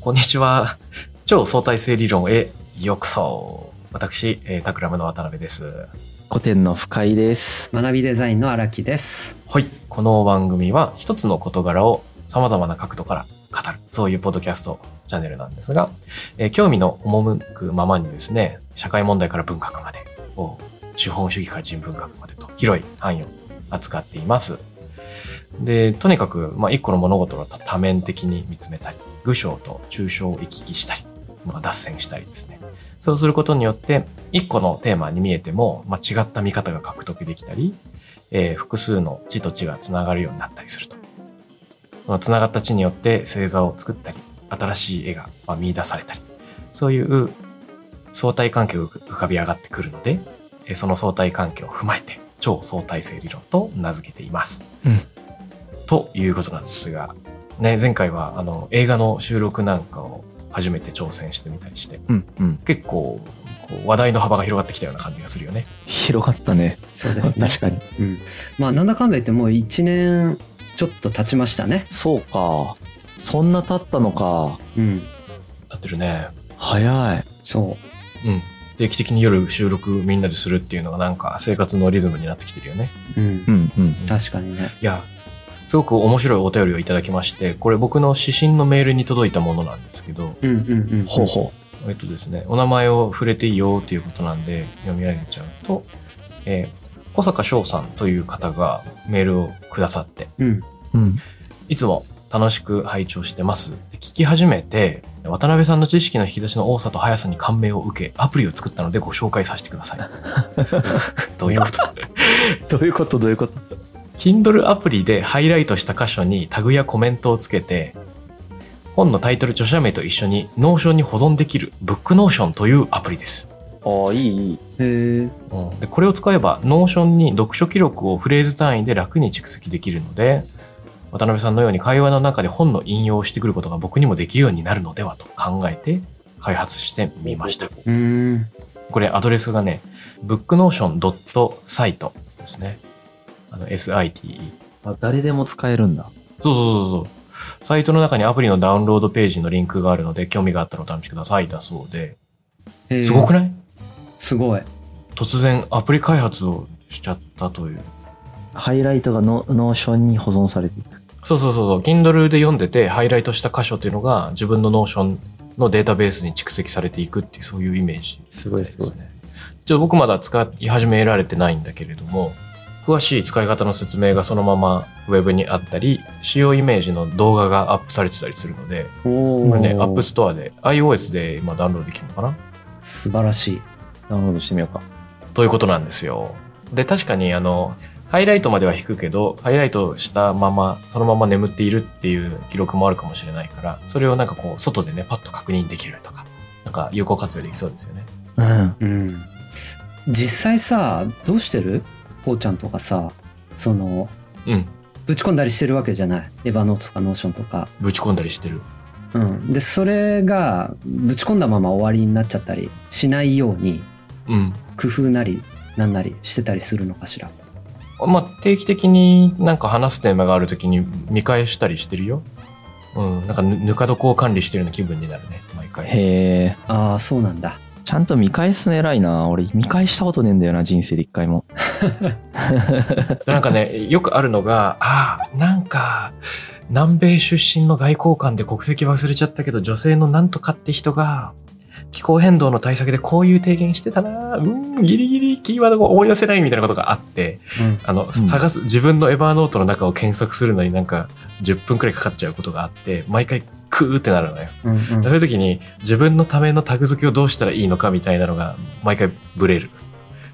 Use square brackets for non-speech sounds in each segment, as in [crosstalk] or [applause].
こんにちは。超相対性理論へようこそ。私、えータクラムの渡辺です。古典の深井です。学びデザインの荒木です。はい。この番組は一つの事柄を様々な角度から語る。そういうポッドキャストチャンネルなんですが、えー興味の赴くままにですね、社会問題から文学までを、資本主義から人文学までと広い範囲を扱っています。で、とにかく、まあ、一個の物事を多面的に見つめたり、具象と抽象を行き来したり、まあ、脱線したりですね。そうすることによって、一個のテーマに見えても、まあ、違った見方が獲得できたり、えー複数の地と地がつながるようになったりすると。そのつながった地によって星座を作ったり、新しい絵がまあ見出されたり、そういう相対関係が浮かび上がってくるので、えーその相対関係を踏まえて、超相対性理論と名付けています。うんということなんですが、ね、前回はあの映画の収録なんかを初めて挑戦してみたりして、うんうん。結構こう話題の幅が広がってきたような感じがするよね。広がったね。そうですね。[laughs] 確かに。うん。まあ、なんだかんだ言ってもう1年ちょっと経ちましたね。そうか。そんな経ったのか。うん。なってるね。早い。そうん。定期的に夜収録みんなでするっていうのがなんか生活のリズムになってきてるよね。う。うんう。んうん。確かにね。いや、すごく面白いお便りをいただきまして、これ僕の指針のメールに届いたものなんですけど、うんうんうん。ほうほえっとですね、お名前を触れていいよということなんで読み上げちゃうと、えー小坂翔さんという方がメールをくださって、うん。う。うん。いつも楽しく拝聴してます。聞き始めて、渡辺さんの知識の引き出しの多さと速さに感銘を受け、アプリを作ったのでご紹介させてください。[laughs] [laughs] どういうこと？どういうこと？どういうこと？Kindle アプリでハイライトした箇所にタグやコメントをつけて、本のタイトル著者名と一緒に Notion に保存できる BookNotion というアプリです。ああ、いいいい。へえ。うんでこれを使えば Notion に読書記録をフレーズ単位で楽に蓄積できるので、渡辺さんのように会話の中で本の引用をしてくることが僕にもできるようになるのではと考えて開発してみました。うーん。これアドレスがね、booknotion.site ですね。あの SITE。あ誰でも使えるんだ。そうそうそうそう。サイトの中にアプリのダウンロードページのリンクがあるので、興味があったらお試しくださいだそうで。すごくない？すごい。突然アプリ開発をしちゃったという。ハイライトがノ Notion に保存されていく。そうそうそう。Kindle で読んでて、ハイライトした箇所っていうのが自分の Notion のデータベースに蓄積されていくっていう、そういうイメージ、すごいすごいですね。ちょっと僕まだ使い始められてないんだけれども、詳しい使い方の説明がそのままウェブにあったり、使用イメージの動画がアップされてたりするので。これね、 App Store で iOS で今ダウンロードできるのかな？素晴らしい。ダウンロードしてみようか。ということなんですよ。で、確かにあの、ハイライトまでは引くけど、ハイライトしたまま、そのまま眠っているっていう記録もあるかもしれないから、それをなんかこう、外でね、パッと確認できるとか、なんか有効活用できそうですよね。うん。うん。実際さ、どうしてる？こうちゃんとかさ、その、うん。ぶち込んだりしてるわけじゃない？ Evernote とか Notion とか。ぶち込んだりしてる。うん。で、それが、ぶち込んだまま終わりになっちゃったりしないように、うん。工夫なり、なんなりしてたりするのかしら？まあ、定期的になんか話すテーマがあるときに見返したりしてるよ。うん。なんかぬぬか床を管理してるような気分になるね、毎回。へえ。ああ、そうなんだ。ちゃんと見返すの偉いな。俺見返したことねえんだよな、人生で一回も。なんかね、よくあるのが、ああ、なんか、南米出身の外交官で国籍忘れちゃったけど、女性のなんとかって人が、気候変動の対策でこういう提言してたなうん、ギリギリキーワードが思い出せないみたいなことがあって、うん。あの、うん探す、自分のエバーノートの中を検索するのになんか10分くらいかかっちゃうことがあって、毎回クーってなるのよ。うんうんそういう時に自分のためのタグ付けをどうしたらいいのかみたいなのが毎回ブレる。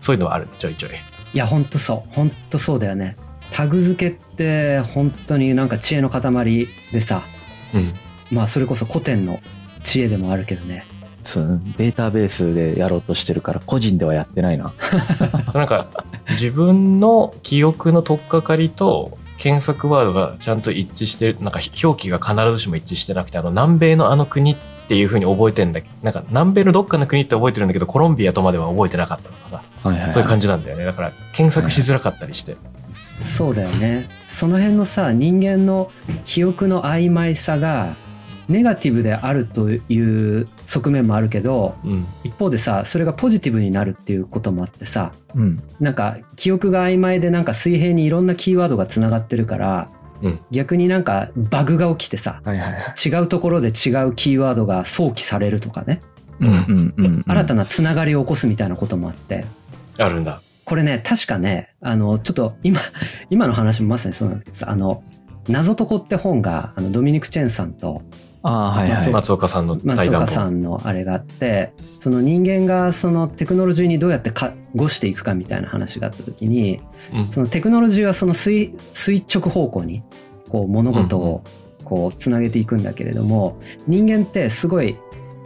そういうのはある、ちょいちょい。いや、ほんとそう。ほんとそうだよね。タグ付けって、本当になんか知恵の塊でさ、うん。まあ、それこそ古典の知恵でもあるけどね。そう、データベースでやろうとしてるから、個人ではやってないな。[laughs] なんか自分の記憶の取っかかりと検索ワードがちゃんと一致してる、なんか表記が必ずしも一致してなくて、あの南米のあの国っていう風に覚えてんだけど、なんか南米のどっかの国って覚えてるんだけど、コロンビアとまでは覚えてなかったとかさ、はいはい、はい。そういう感じなんだよね。だから検索しづらかったりして。そうだよね。その辺のさ、人間の記憶の曖昧さが、ネガティブであるという側面もあるけどうん。一方でさそれがポジティブになるっていうこともあってさうん。なんか記憶が曖昧でなんか水平にいろんなキーワードがつながってるから、うん逆になんかバグが起きてさはいはいはい。違うところで違うキーワードが想起されるとかね、うんうんうん。新たなつながりを起こすみたいなこともあってあるんだ。これね確かねあのちょっと今今の話もまさにそうなんだけどさあの「謎解こ」って本があのドミニク・チェンさんとああ、はいはい。松岡さんの対松談さんのあれがあってその人間がそのテクノロジーにどうやってかごしていくかみたいな話があった時にうんそのテクノロジーはその垂垂直方向にこう物事をこうつなげていくんだけれども人間ってすごい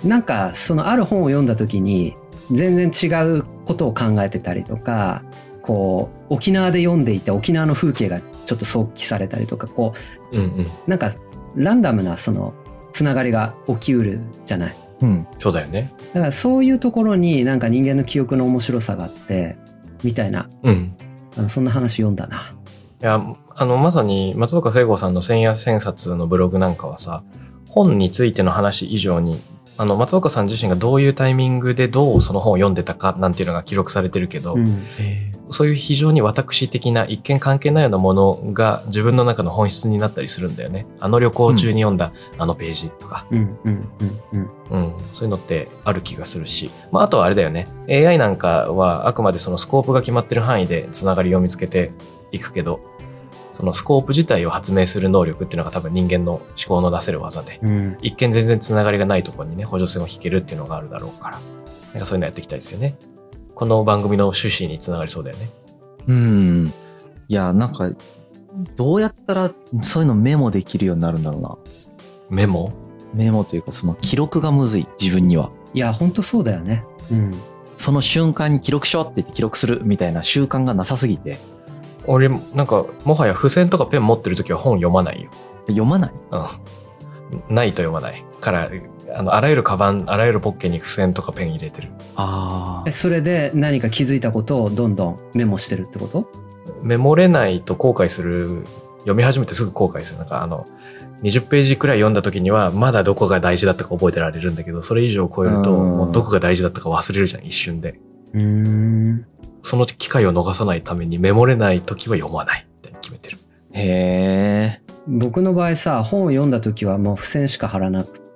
なんかそのある本を読んだ時に全然違うことを考えてたりとかこう沖縄で読んでいて沖縄の風景がちょっと想起されたりとかこうんうん。うなんかランダムなそのつながりが起きうるじゃない。うん。そうだよね。だからそういうところになんか人間の記憶の面白さがあってみたいなうん。あのそんな話読んだな。いや、あの、まさに松岡聖吾さんの千夜千冊のブログなんかはさ、本についての話以上に、あの、松岡さん自身がどういうタイミングでどうその本を読んでたかなんていうのが記録されてるけど、うんそういう非常に私的な一見関係ないようなものが自分の中の本質になったりするんだよね。あの旅行中に読んだあのページとか、うんうんうんうん。うん、そういうのってある気がするし、まあ、あとはあれだよね。AI なんかはあくまでそのスコープが決まってる範囲でつながりを見つけていくけど、そのスコープ自体を発明する能力っていうのが多分人間の思考の出せる技で、うん。一見全然つながりがないところにね、補助線を引けるっていうのがあるだろうから、なんかそういうのやっていきたいですよね。この番組の趣旨につながりそうだよね。うん。いや、なんか、どうやったらそういうのメモできるようになるんだろうな。メモ？メモというか、その記録がむずい、自分には。いや本当そうだよね。うんその瞬間に記録しようって言って記録するみたいな習慣がなさすぎて、俺、なんか、もはや付箋とかペン持ってるときは本読まないよ。読まない？うん。ないと読まない。から、あの、あらゆるカバン、あらゆるポッケに付箋とかペン入れてる。あえそれで何か気づいたことをどんどんメモしてるってこと？メモれないと後悔する、読み始めてすぐ後悔する。なんかあの、20ページくらい読んだ時には、まだどこが大事だったか覚えてられるんだけど、それ以上超えると、うんもうどこが大事だったか忘れるじゃん、一瞬で。うーんその機会を逃さないためにメモれない時は読まないって決めてる。へえ。僕の場合さ本を読んだ時はもう付箋しか貼らなくて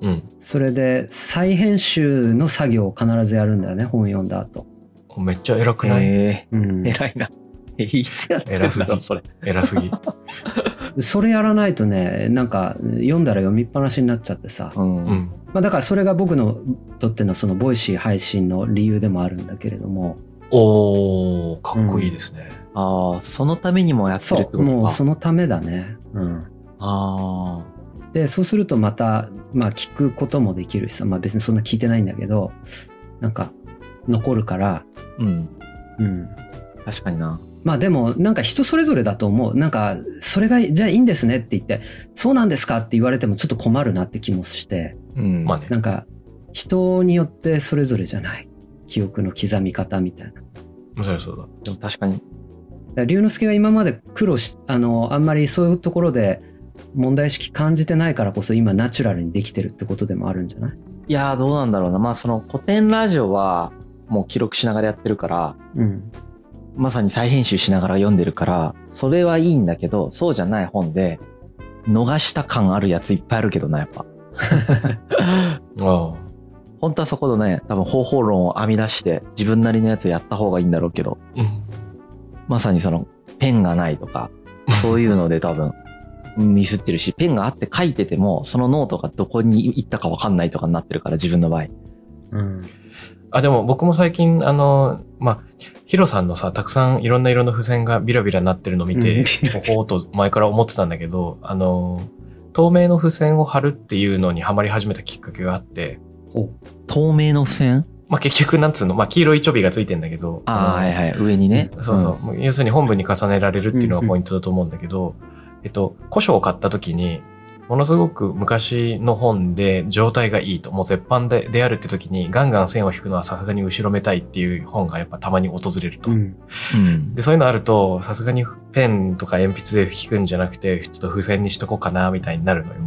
うん。それで再編集の作業を必ずやるんだよね本読んだ後。めっちゃ偉くない？へうんえ。偉いな。え、いつやってん偉すぎだろう、それ。偉すぎ。[laughs] それやらないとねなんか読んだら読みっぱなしになっちゃってさ、うん。うん。まあ、だからそれが僕のとってのその Voicy 配信の理由でもあるんだけれどもおー、かっこいいですね。ああ、そのためにもやってそうるってことか。もうそのためだね。うんあでそうするとまたまあ聞くこともできるしさまあ別にそんな聞いてないんだけどなんか残るからあ。うん。うん確かにな。まあでもなんか人それぞれだと思うなんかそれがじゃあいいんですねって言ってそうなんですかって言われてもちょっと困るなって気もしてうん。まあね。なんか人によってそれぞれじゃない記憶の刻み方みたいな。だか面白いそうだ。でも確かに。ら龍之介が今まで苦労しあのあんまりそういうところで問題意識感じてないからこそ今ナチュラルにできてるってことでもあるんじゃない？いやー、どうなんだろうな。まあ、その古典ラジオは、もう記録しながらやってるから、うんまさに再編集しながら読んでるから、それはいいんだけど、そうじゃない本で、逃した感あるやついっぱいあるけどな、やっぱ。[laughs] ああ。本当はそこのね、多分方法論を編み出して、自分なりのやつをやった方がいいんだろうけど、うん。まさにその、ペンがないとか、そういうので多分、ミスってるし、ペンがあって書いてても、そのノートがどこに行ったかわかんないとかになってるから、自分の場合。うん。あ、でも僕も最近、あの、まあ、ヒロさんのさ、たくさんいろんな色の付箋がビラビラなってるのを見て、うん。ほほーっと前から思ってたんだけど、あの、透明の付箋を貼るっていうのにハマり始めたきっかけがあって、ほ透明の付箋？まあ結局なんつうの、まあ黄色いちょびがついてんだけど、ああ、のはいはい。上にね。そうそう。もう要するに本文に重ねられるっていうのがポイントだと思うんだけど、えっと、古書を買った時に、ものすごく昔の本で状態がいいと、もう絶版でであるって時にガンガン線を引くのはさすがに後ろめたいっていう本がやっぱたまに訪れると。うんうん。うん。で、そういうのあると、さすがにペンとか鉛筆で引くんじゃなくて、ちょっと付箋にしとこうかな、みたいになるのよ。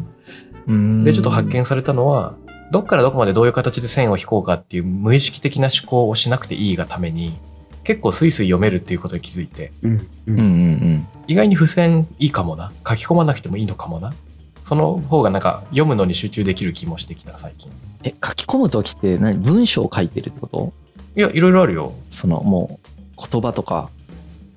うんで、ちょっと発見されたのは、どっからどこまでどういう形で線を引こうかっていう無意識的な思考をしなくていいがために、結構スイスイ読めるっていうことに気づいて、うんううんんうん意外に付箋いいかもな。書き込まなくてもいいのかもな。その方がなんか読むのに集中できる気もしてきた最近。え、書き込むときって何？文章を書いてるってこと？いや、いろいろあるよ。そのもう言葉とか。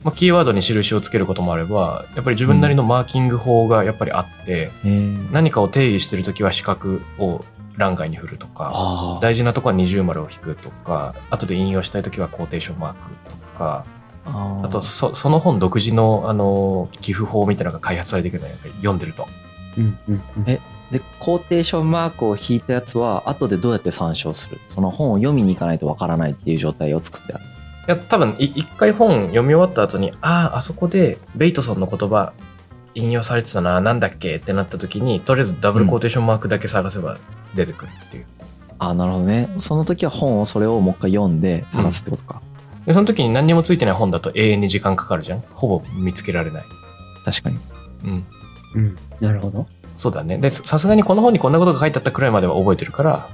まあ、キーワードに印をつけることもあれば、やっぱり自分なりのマーキング法がやっぱりあって、えー、何かを定義してるときは四角を欄外に振るとか。大事なとこは二重丸を引くとか、後で引用したいときはコーテーションマークとか、あとそその本独自のあの寄付法みたいなのが開発されていくのよ、読んでると。うんうんうんえで、コーテーションマークを引いたやつは、後でどうやって参照する？その本を読みに行かないとわからないっていう状態を作ってある。いや、多分い一回本読み終わった後に、ああ、あそこでベイトソンの言葉引用されてたな、なんだっけ？ってなった時に、とりあえずダブルコーテーションマークだけ探せば出てくるっていう。ああ、なるほどね。その時は本をそれをもう一回読んで探すってことか。で、その時に何にもついてない本だと永遠に時間かかるじゃん？ほぼ見つけられない。確かに。うん。うんなるほどそうだね。で、ささすがにこの本にこんなことが書いてあったくらいまでは覚えてるから、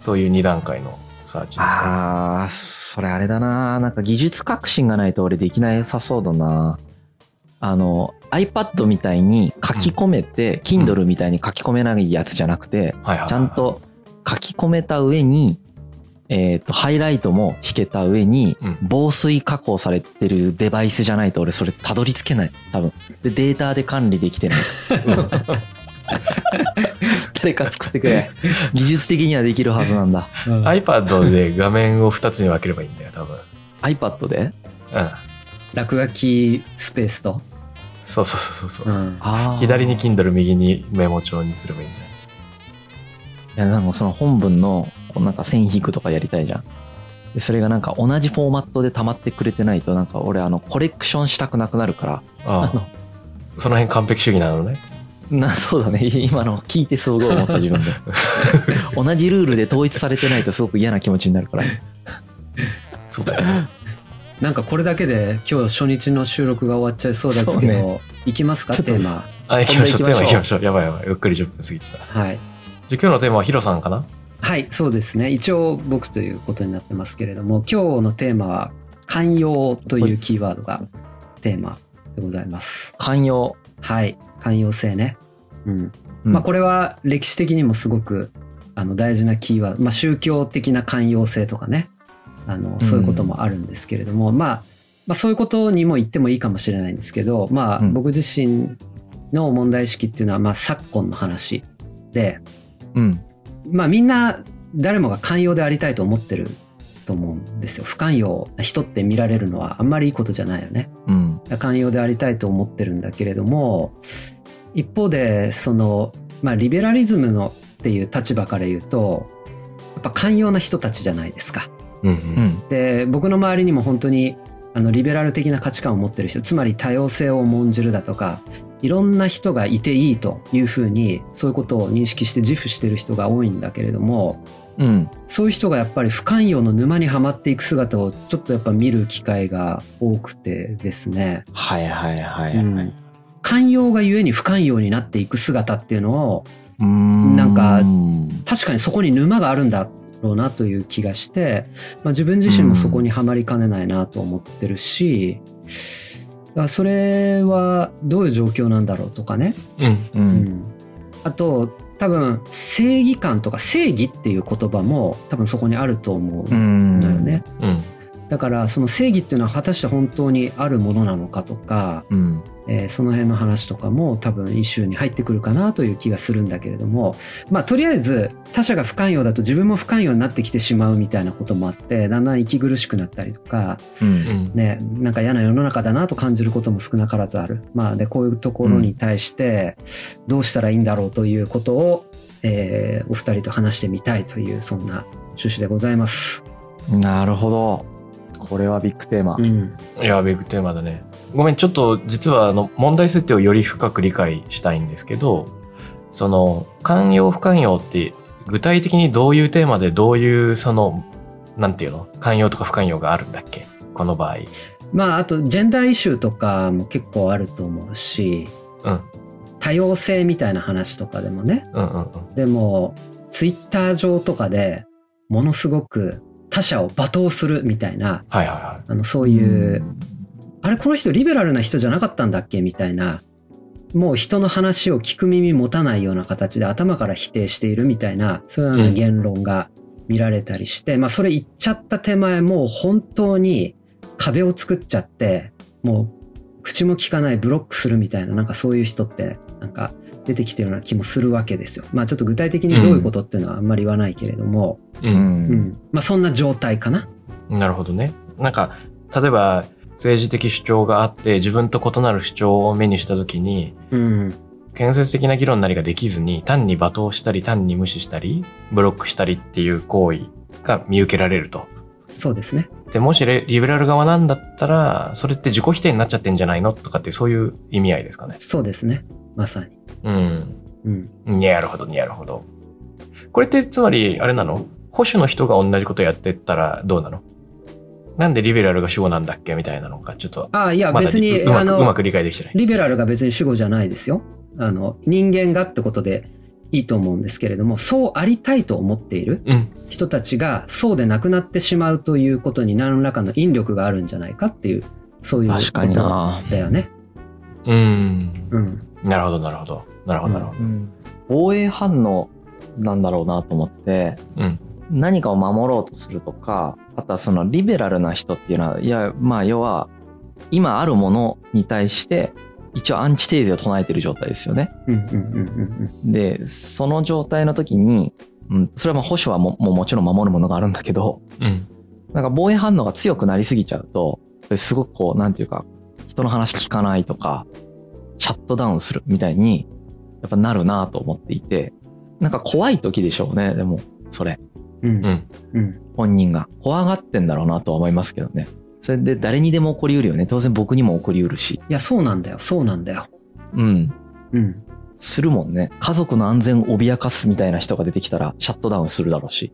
そういう2段階のサーチですかああ、それあれだな。なんか技術革新がないと俺できないさそうだな。あの、iPad みたいに書き込めて、Kindle みたいに書き込めないやつじゃなくて。ちゃんと書き込めた上に、えっ、と、ハイライトも引けた上にうん、防水加工されてるデバイスじゃないと俺それたどり着けない。多分。で、データで管理できてないと。[laughs] 誰か作ってくれ。技術的にはできるはずなんだ。iPad で画面を2つに分ければいいんだよ、多分。iPad で？うん。落書きスペースと、そうそうそうそう。ううん左に Kindle、右にメモ帳にすればいいんじゃない？いや、なんかその本文の、こうなんか線引くとかやりたいじゃん。でそれがなんか同じフォーマットで溜まってくれてないと、なんか俺あの、コレクションしたくなくなるから。ああ。その辺完璧主義なのね。な、そうだね。今の聞いてすごい思った自分で。[laughs] 同じルールで統一されてないとすごく嫌な気持ちになるから。そうだよね。なんかこれだけで今日初日の収録が終わっちゃいそうですけど、ね。いきますか？テーマ。あ、行きましょう。テーマ行きましょう。やばいやばい。うっかり10分過ぎてた。じゃはいあ今日のテーマはヒロさんかな？はいそうですね。一応僕ということになってますけれども今日のテーマは寛容というキーワードがテーマでございます。寛容。はい。寛容性ね。うん。うん。まあこれは歴史的にもすごくあの大事なキーワード、まあ、宗教的な寛容性とかねあのそういうこともあるんですけれども、まあ、まあそういうことにも言ってもいいかもしれないんですけどまあうん僕自身の問題意識っていうのはまあ昨今の話でうん。まあみんな誰もが寛容でありたいと思ってると思うんですよ不寛容な人って見られるのはあんまりいいことじゃないよね。うん。寛容でありたいと思ってるんだけれども一方でその、まあ、リベラリズムのっていう立場から言うとやっぱ寛容な人たちじゃないですか。うんう。うんん。で僕の周りにも本当にあのリベラル的な価値観を持ってる人つまり多様性を重んじるだとかいろんな人がいていいというふうにそういうことを認識して自負してる人が多いんだけれどもうん。そういう人がやっぱり不寛容の沼にはまっていく姿をちょっとやっぱ見る機会が多くてですね、はいはいはい。うん寛容がゆえに不寛容になっていく姿っていうのをうんなんかうん確かにそこに沼があるんだろうなという気がして、まあ、自分自身もそこにはまりかねないなと思ってるし、だからそれはどういう状況なんだろうとかね、うん。う。うんんあと多分正義感とか正義っていう言葉も多分そこにあると思ううんん。だよね。うん。だからその正義っていうのは果たして本当にあるものなのかとか、うん。えーその辺の話とかも多分イシューに入ってくるかなという気がするんだけれどもまあとりあえず他者が不寛容だと自分も不寛容になってきてしまうみたいなこともあってだんだん息苦しくなったりとかう。うんん。ねなんか嫌な世の中だなと感じることも少なからずあるまあでこういうところに対してどうしたらいいんだろうということを、えーお二人と話してみたいというそんな趣旨でございます。なるほど。これはビッグテーマ。うんいや、ビッグテーマだね。ごめん、ちょっと実はあの問題設定をより深く理解したいんですけど、その、寛容不寛容って具体的にどういうテーマでどういうその、なんていうの？寛容とか不寛容があるんだっけ？この場合。まああとジェンダーイシューとかも結構あると思うしうん。多様性みたいな話とかでもねうんうんうん。でもツイッター上とかでものすごく他者を罵倒するみたいなはいはいはあのそういう、あれこの人リベラルな人じゃなかったんだっけ？みたいなもう人の話を聞く耳持たないような形で頭から否定しているみたいなそういうような言論が見られたりして、まあそれ言っちゃった手前もう本当に壁を作っちゃってもう口も聞かないブロックするみたいななんかそういう人ってなんか出てきてるような気もするわけですよ。まあちょっと具体的にどういうことっていうのはあんまり言わないけれども、い。う。うん。うんん、まあそんな状態かな。なるほどね。なんか、例えば、政治的主張があって、自分と異なる主張を目にしたときに、うん、建設的な議論なりができずに、単に罵倒したり、単に無視したり、ブロックしたりっていう行為が見受けられると。そうですね。で、もしレリベラル側なんだったら、それって自己否定になっちゃってんじゃないの？とかってそういう意味合いですかね。そうですね。まさに。うん。うん。なるほど、なるほど。これってつまり、あれなの？保守の人が同じことやってったらどうなの？なんでリベラルが主語なんだっけみたいなのか、ちょっと、ああ、いや別に、うまくうまく理解できてない。リベラルが別に主語じゃないですよ。あの、人間がってことでいいと思うんですけれども、そうありたいと思っているうん。人たちがそうでなくなってしまうということに何らかの引力があるんじゃないかっていう、そういうこ確かにとな。だよね。うん。うん。なるほど、なるほど。なるほど、なるほど。防衛反応なんだろうなと思って、うん何かを守ろうとするとか、あとはそのリベラルな人っていうのは、いや、まあ要は、今あるものに対して、一応アンチテーゼを唱えてる状態ですよね。で、その状態の時に、うん、それはまあ保守はももうもちろん守るものがあるんだけど、うん。なんか防衛反応が強くなりすぎちゃうと、すごくこう、なんていうか、人の話聞かないとか、シャットダウンするみたいに、やっぱなるなと思っていて、なんか怖い時でしょうね、でも、それ。うんうん。うん。本人が。怖がってんだろうなとは思いますけどね。それで誰にでも起こりうるよね。当然僕にも起こりうるし。いや、そうなんだよ。そうなんだよ。うん。うん。するもんね。家族の安全を脅かすみたいな人が出てきたら、シャットダウンするだろうし。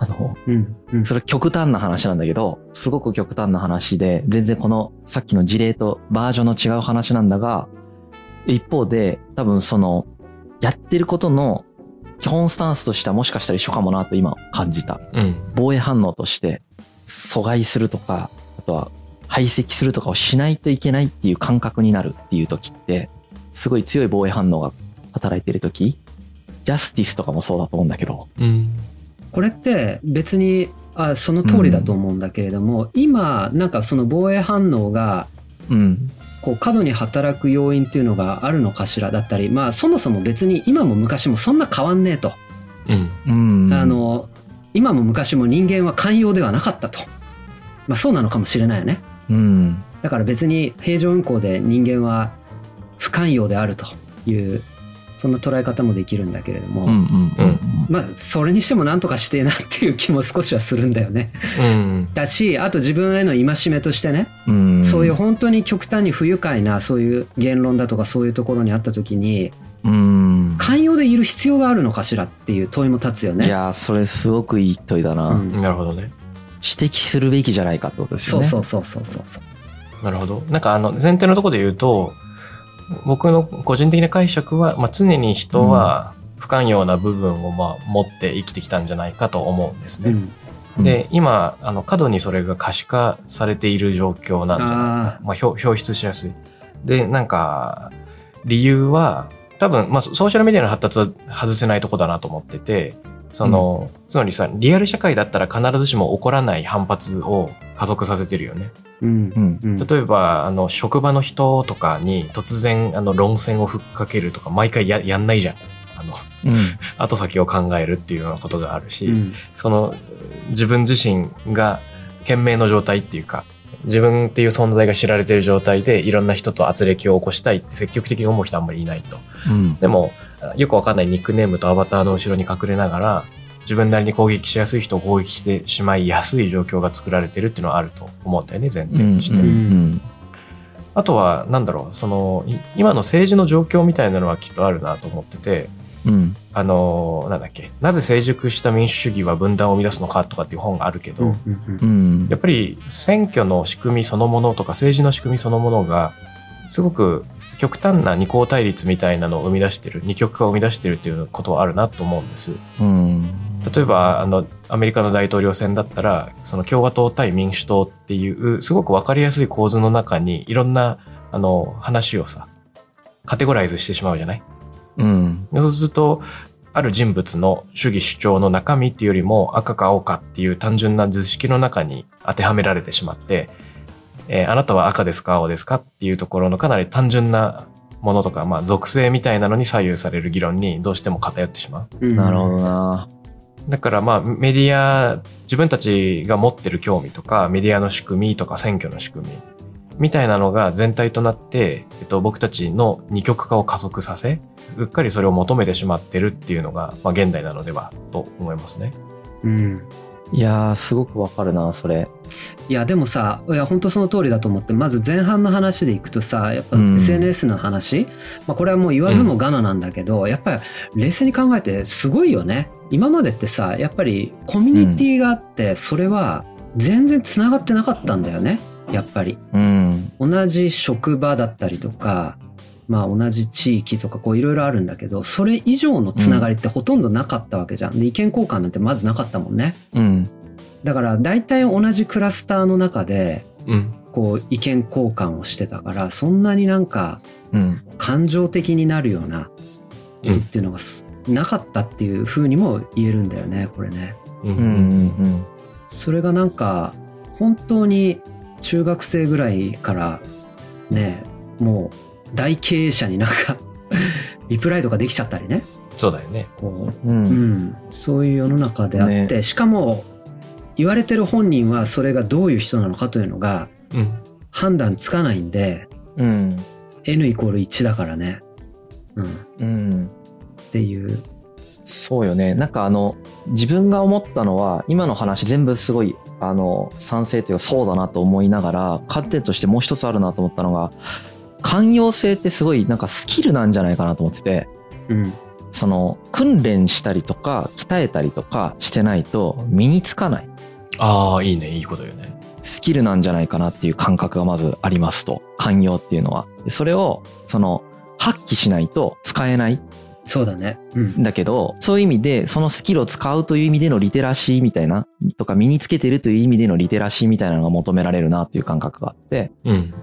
あの、うん。うん。それ極端な話なんだけど、すごく極端な話で、全然このさっきの事例とバージョンの違う話なんだが、一方で多分その、やってることの基本スタンスとしてはもしかしたら一緒かもなと今感じた。うん。防衛反応として阻害するとか、あとは排斥するとかをしないといけないっていう感覚になるっていう時って、すごい強い防衛反応が働いてる時、ジャスティスとかもそうだと思うんだけど、うん。これって別にあその通りだと思うんだけれども、今なんかその防衛反応がうん、こう過度に働く要因っていうのがあるのかしら？だったりまあそもそも別に今も昔もそんな変わんねえと、うん。うん。あ、の今も昔も人間は寛容ではなかったと、まあ、そうなのかもしれないよね。うん、だから別に平常運行で人間は不寛容であるというそんな捉え方もできるんだけれども、うん、うん、うん。まあそれにしてもなんとかしてえなっていう気も少しはするんだよね。うん。だしあと自分への戒めとしてね、うん、そういう本当に極端に不愉快なそういう言論だとかそういうところにあった時にうん。寛容でいる必要があるのかしらっていう問いも立つよね。いやー、それすごくいい問いだな。うんなるほどね。指摘するべきじゃないかってことですよね。そうそうそうそうそうそう。なるほど。なんかあの、前提のところで言うと、僕の個人的な解釈は、まあ、常に人は不寛容な部分をまあ持って生きてきたんじゃないかと思うんですね。うんうんで、今、あの、過度にそれが可視化されている状況なんじゃないかまあ、表表出しやすい。で、なんか、理由は、多分、まあ、ソソーシャルメディアの発達は外せないとこだなと思ってて、その、つまりさ、リアル社会だったら必ずしも起こらない反発を加速させてるよね。うんうん。うん例えば、あの、職場の人とかに突然、あの、論戦をふっかけるとか、毎回ややんないじゃん。あの、うん。後先を考えるっていうようなことがあるし、うんその、自分自身が懸命の状態っていうか、自分っていう存在が知られてる状態でいろんな人と圧力を起こしたいって積極的に思う人あんまりいないと。うん。でも、よくわかんないニックネームとアバターの後ろに隠れながら、自分なりに攻撃しやすい人を攻撃してしまいやすい状況が作られてるっていうのはあると思うんだよね、前提として。うん。あとは、なんだろう、その、い今の政治の状況みたいなのはきっとあるなと思ってて、うん。あの、なんだっけ、なぜ成熟した民主主義は分断を生み出すのかとかっていう本があるけど、うんうんうんうん。やっぱり選挙の仕組みそのものとか政治の仕組みそのものがすごく極端な二項対立みたいなのを生み出してる二極化を生み出してるっていうことはあるなと思うんです。うん。例えばあのアメリカの大統領選だったらその共和党対民主党っていうすごく分かりやすい構図の中にいろんなあの話をさカテゴライズしてしまうじゃない？うん。そうするとある人物の主義主張の中身っていうよりも赤か青かっていう単純な図式の中に当てはめられてしまって、えーあなたは赤ですか青ですかっていうところのかなり単純なものとか、まあ、属性みたいなのに左右される議論にどうしても偏ってしまう。うんなるほどな。だからまあメディア自分たちが持ってる興味とかメディアの仕組みとか選挙の仕組みみたいなのが全体となって、えっと、僕たちの二極化を加速させうっかりそれを求めてしまってるっていうのが、まあ、現代なのではと思いますね。うんいやー、すごくわかるな、それ。いやでもさいや本当その通りだと思ってまず前半の話でいくとさやっぱうん。SNS の話、まあ、これはもう言わずもがななんだけど、やっぱり冷静に考えてすごいよね。今までってさやっぱりコミュニティがあってそれは全然つながってなかったんだよね。やっぱり。うん。同じ職場だったりとかまあ同じ地域とかこういろいろあるんだけどそれ以上のつながりってほとんどなかったわけじゃんで意見交換なんてまずなかったもんねうん。だから大体同じクラスターの中でうん。こう意見交換をしてたからそんなになんかうん。感情的になるようなことっていうのがすなかったっていうふうにも言えるんだよねこれね。うん。うん。うん。それがなんか本当に中学生ぐらいからねもう大経営者になんかリプライとかできちゃったりねそうだよね。こう。う、うんん、そういう世の中であって、ねしかも言われてる本人はそれがどういう人なのかというのがうん。判断つかないんでうん。N イコール1だからね、うん、っうん。ていうそうよね。なんかあの、自分が思ったのは、今の話全部すごい、あの、賛成というかそうだなと思いながら、観点としてもう一つあるなと思ったのが、寛容性ってすごいなんかスキルなんじゃないかなと思ってて、うんその、訓練したりとか、鍛えたりとかしてないと身につかない。ああ、いいね。いいこと言うね。スキルなんじゃないかなっていう感覚がまずありますと。寛容っていうのは。でそれを、その、発揮しないと使えないそうだねうんだけど、そういう意味で、そのスキルを使うという意味でのリテラシーみたいな、とか身につけてるという意味でのリテラシーみたいなのが求められるなっていう感覚があって、うん。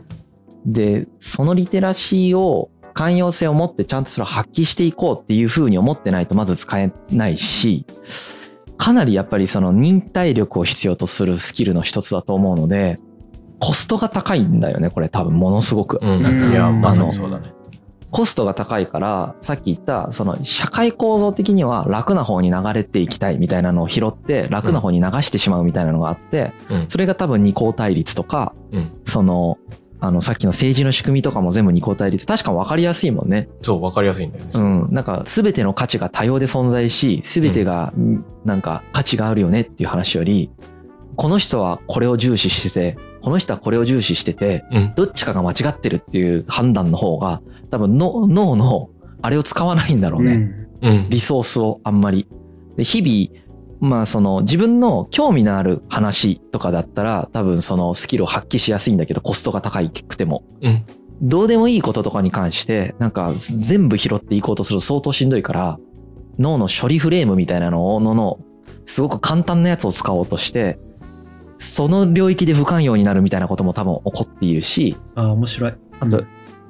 で、そのリテラシーを寛容性を持ってちゃんとそれを発揮していこうっていうふうに思ってないとまず使えないし、かなりやっぱりその忍耐力を必要とするスキルの一つだと思うので、コストが高いんだよね、これ多分ものすごく。うん。うんいや、まさにそうだね。コストが高いから、さっき言った、その社会構造的には楽な方に流れていきたいみたいなのを拾って、楽な方に流してしまうみたいなのがあって、うん。それが多分二項対立とか、うん。その、あの、さっきの政治の仕組みとかも全部二項対立。確かに分かりやすいもんね。そう、わかりやすいんだよね。うん。なんか、すべての価値が多様で存在し、すべてが、んなんか、価値があるよねっていう話より、この人はこれを重視してて、この人はこれを重視してて、うん。どっちかが間違ってるっていう判断の方が、多分の脳のあれを使わないんだろうね。うんうん。リソースをあんまり。で日々、まあその自分の興味のある話とかだったら多分そのスキルを発揮しやすいんだけどコストが高くても。うん。どうでもいいこととかに関してなんか全部拾っていこうとすると相当しんどいから脳の処理フレームみたいなのをののすごく簡単なやつを使おうとしてその領域で不寛容になるみたいなことも多分起こっているしああ面白いあと、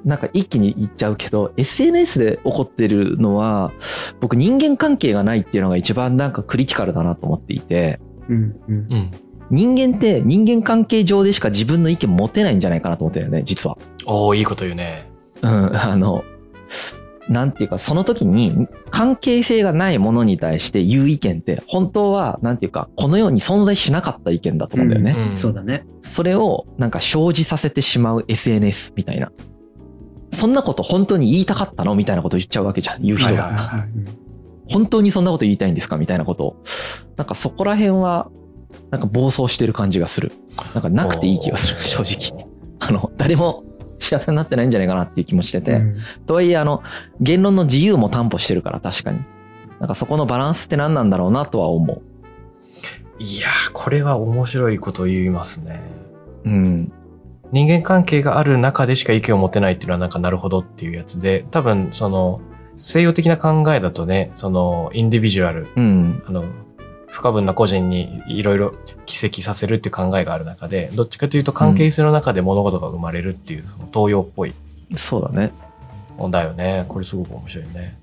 なんか一気に言っちゃうけど、SNS で起こってるのは、僕人間関係がないっていうのが一番なんかクリティカルだなと思っていて、うんうんうん。人間って人間関係上でしか自分の意見持てないんじゃないかなと思ってるよね、実は。おー、いいこと言うね。うん、あの、なんていうか、その時に関係性がないものに対して言う意見って、本当は、なんていうか、この世に存在しなかった意見だと思うんだよね。うんそうだねそれをなんか生じさせてしまう SNS みたいな。そんなこと本当に言いたかったの？みたいなこと言っちゃうわけじゃん、言う人が。はいはいはい本当にそんなこと言いたいんですか？みたいなことを。なんかそこら辺は、なんか暴走してる感じがする。なんかなくていい気がする、正直。あの、誰も幸せになってないんじゃないかなっていう気もしてて。うんとはいえ、あの、言論の自由も担保してるから、確かに。なんかそこのバランスって何なんだろうなとは思う。いやー、これは面白いこと言いますね。うん。人間関係がある中でしか意見を持てないっていうのはなんかなるほどっていうやつで、多分その西洋的な考えだとね、そのインディビジュアル、うん。あの、不可分な個人にいろいろ寄責させるっていう考えがある中で、どっちかというと関係性の中で物事が生まれるっていう、その東洋っぽいそうだね。だよね。これすごく面白いね。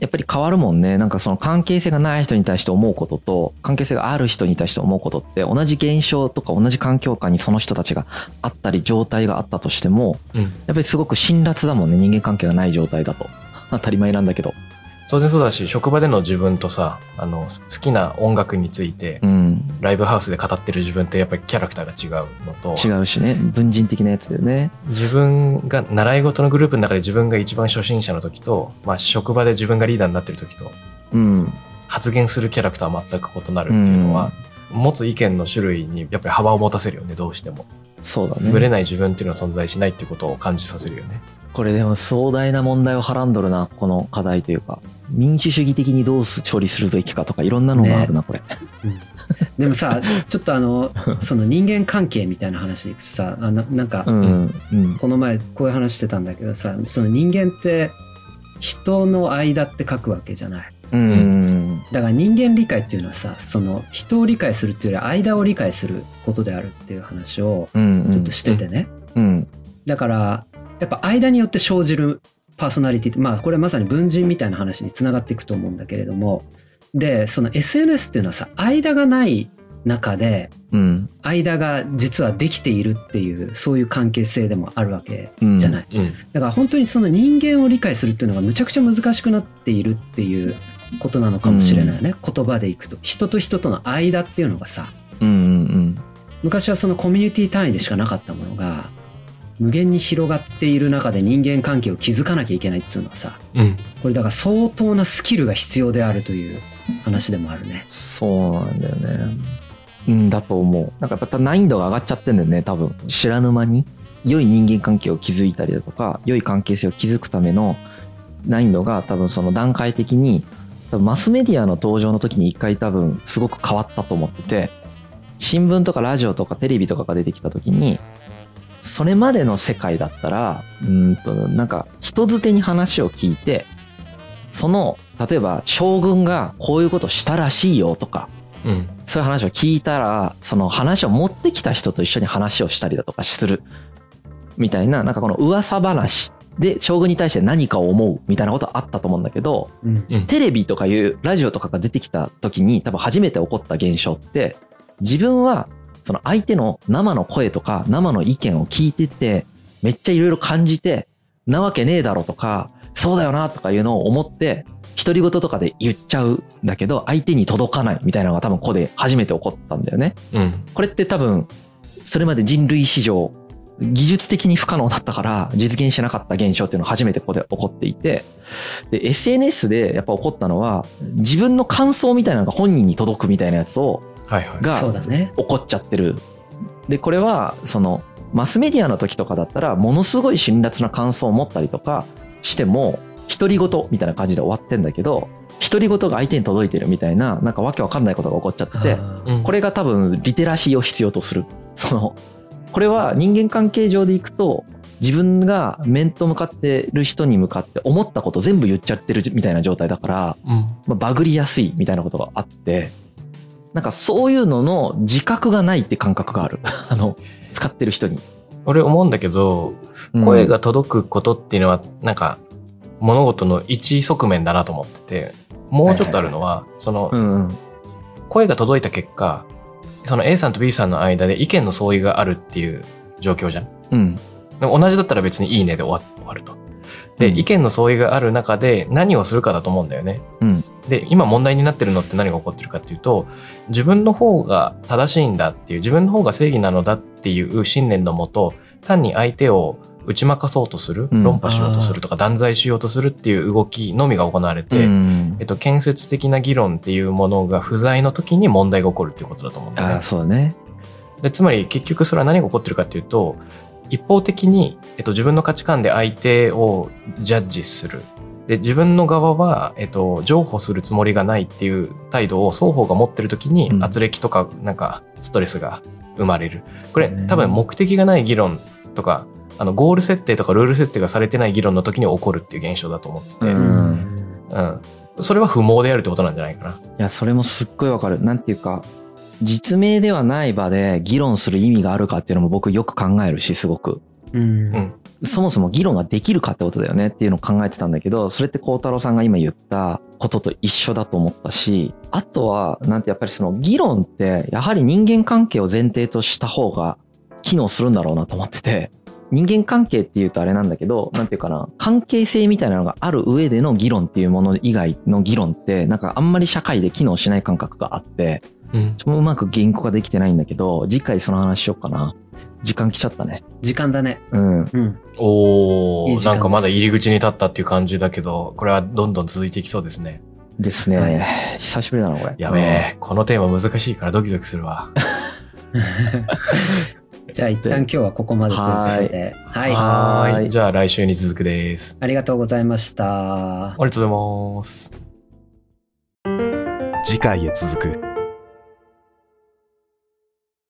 やっぱり変わるもんね。なんかその関係性がない人に対して思うことと、関係性がある人に対して思うことって、同じ現象とか同じ環境下にその人たちがあったり、状態があったとしても、うん。やっぱりすごく辛辣だもんね。人間関係がない状態だと。[laughs] 当たり前なんだけど。当然そうだし、職場での自分とさ、あの、好きな音楽についてう、ん。ライブハウスで語ってる自分ってやっぱりキャラクターが違うのと、違うしね。文人的なやつだよね。自分が習い事のグループの中で自分が一番初心者の時と、まあ職場で自分がリーダーになってる時と、うん。発言するキャラクターは全く異なるっていうのは、持つ意見の種類にやっぱり幅を持たせるよね、どうしても。そうだぶれね。ない自分っていうのは存在しないっていうことを感じさせるよね。これでも壮大な問題をはらんどるな、この課題というか。民主主義的にどう処理するべきかとかいろんなのがあるな、これ。でもさ [laughs] ちょっとあのその人間関係みたいな話でいくとさあななんかうん。うん。この前こういう話してたんだけどさその人間って人の間って書くわけじゃないうん。だから人間理解っていうのはさその人を理解するっていうより間を理解することであるっていう話をうん。ちょっとしててね、うん。だからやっぱ間によって生じるパーソナリティってまあこれまさに文人みたいな話につながっていくと思うんだけれどもでその SNS っていうのはさ間がない中でうん。間が実はできているっていうそういう関係性でもあるわけうん。じゃない、うん。だから本当にその人間を理解するっていうのがむちゃくちゃ難しくなっているっていうことなのかもしれないよね、言葉でいくと人と人との間っていうのがさうん。うん。昔はそのコミュニティ単位でしかなかったものが無限に広がっている中で人間関係を築かなきゃいけないっていうのはさうん。これだから相当なスキルが必要であるという話でもあるね。そうなんだよね。うんだと思う。なんかやっぱ難易度が上がっちゃってんだよね、多分。知らぬ間に。良い人間関係を築いたりだとか、良い関係性を築くための難易度が多分その段階的に、多分マスメディアの登場の時に一回多分すごく変わったと思ってて、新聞とかラジオとかテレビとかが出てきた時に、それまでの世界だったら、うーんと、なんか人づてに話を聞いて、その、例えば将軍がこういうことしたらしいよとか、うん。そういう話を聞いたら、その話を持ってきた人と一緒に話をしたりだとかする。みたいな、なんかこの噂話で将軍に対して何かを思うみたいなことあったと思うんだけど、うんテレビとかいうラジオとかが出てきた時に多分初めて起こった現象って、自分はその相手の生の声とか生の意見を聞いてて、めっちゃいろいろ感じて、なわけねえだろとか、そうだよなとかいうのを思って、独り言とかで言っちゃうんだけど、相手に届かないみたいなのが多分ここで初めて起こったんだよね。うん。これって多分、それまで人類史上、技術的に不可能だったから実現しなかった現象っていうのが初めてここで起こっていて、で、SNS でやっぱ起こったのは、自分の感想みたいなのが本人に届くみたいなやつを。がそうだね。起こっちゃってる。で、これは、その、マスメディアの時とかだったら、ものすごい辛辣な感想を持ったりとかしても、独り言みたいな感じで終わってんだけど、独り言が相手に届いてるみたいな、なんかわけわかんないことが起こっちゃってて、これが多分リテラシーを必要とする。その、これは人間関係上でいくと、自分が面と向かってる人に向かって思ったこと全部言っちゃってるみたいな状態だから、うん。まあ、バグりやすいみたいなことがあって、なんかそういうのの自覚がないって感覚がある。[laughs] あの、使ってる人に。俺思うんだけど、声が届くことっていうのは、なんか、物事の一側面だなと思ってて、もうちょっとあるのは、そのう、んうん。声が届いた結果、その A さんと B さんの間で意見の相違があるっていう状況じゃん。うん。同じだったら別にいいねで終わ終わると。で、うん意見の相違がある中で何をするかだと思うんだよね。うん。で、今問題になってるのって何が起こってるかっていうと、自分の方が正しいんだっていう、自分の方が正義なのだっていう信念のもと、単に相手を打ち負かそうとする、うん論破しようとするとか断罪しようとするっていう動きのみが行われて、うんえっと、建設的な議論っていうものが不在の時に問題が起こるっていうことだと思うんだよね。そうだね。でつまり結局それは何が起こってるかっていうと一方的に、えっと、自分の価値観で相手をジャッジするで自分の側は、えっと、譲歩するつもりがないっていう態度を双方が持ってる時にうん圧力とかなんかストレスが生まれるこれね多分目的がない議論とか、あの、ゴール設定とかルール設定がされてない議論の時に起こるっていう現象だと思ってて、ううん。んそれは不毛であるってことなんじゃないかな。いや、それもすっごいわかる。なんていうか、実名ではない場で議論する意味があるかっていうのも僕よく考えるし、すごく。うんうんそもそも議論ができるかってことだよねっていうのを考えてたんだけど、それって孝太郎さんが今言ったことと一緒だと思ったし、あとは、なんてやっぱりその議論って、やはり人間関係を前提とした方が機能するんだろうなと思ってて、人間関係っていうとあれなんだけど、なんていうかな、関係性みたいなのがある上での議論っていうもの以外の議論って、なんかあんまり社会で機能しない感覚があって、うん。うまく言語化できてないんだけど、次回その話しようかな。時間来ちゃったね。時間だね。うん。うん。おー、いい時間ですなんかまだ入り口に立ったっていう感じだけど、これはどんどん続いていきそうですね。ですね。はい久しぶりだな、これ。やべえ、このテーマ難しいからドキドキするわ。[laughs] じゃあ一旦今日はここまでということで。はい。はーい。はいじゃあ来週に続くです。ありがとうございました。ありがとうございます。次回へ続く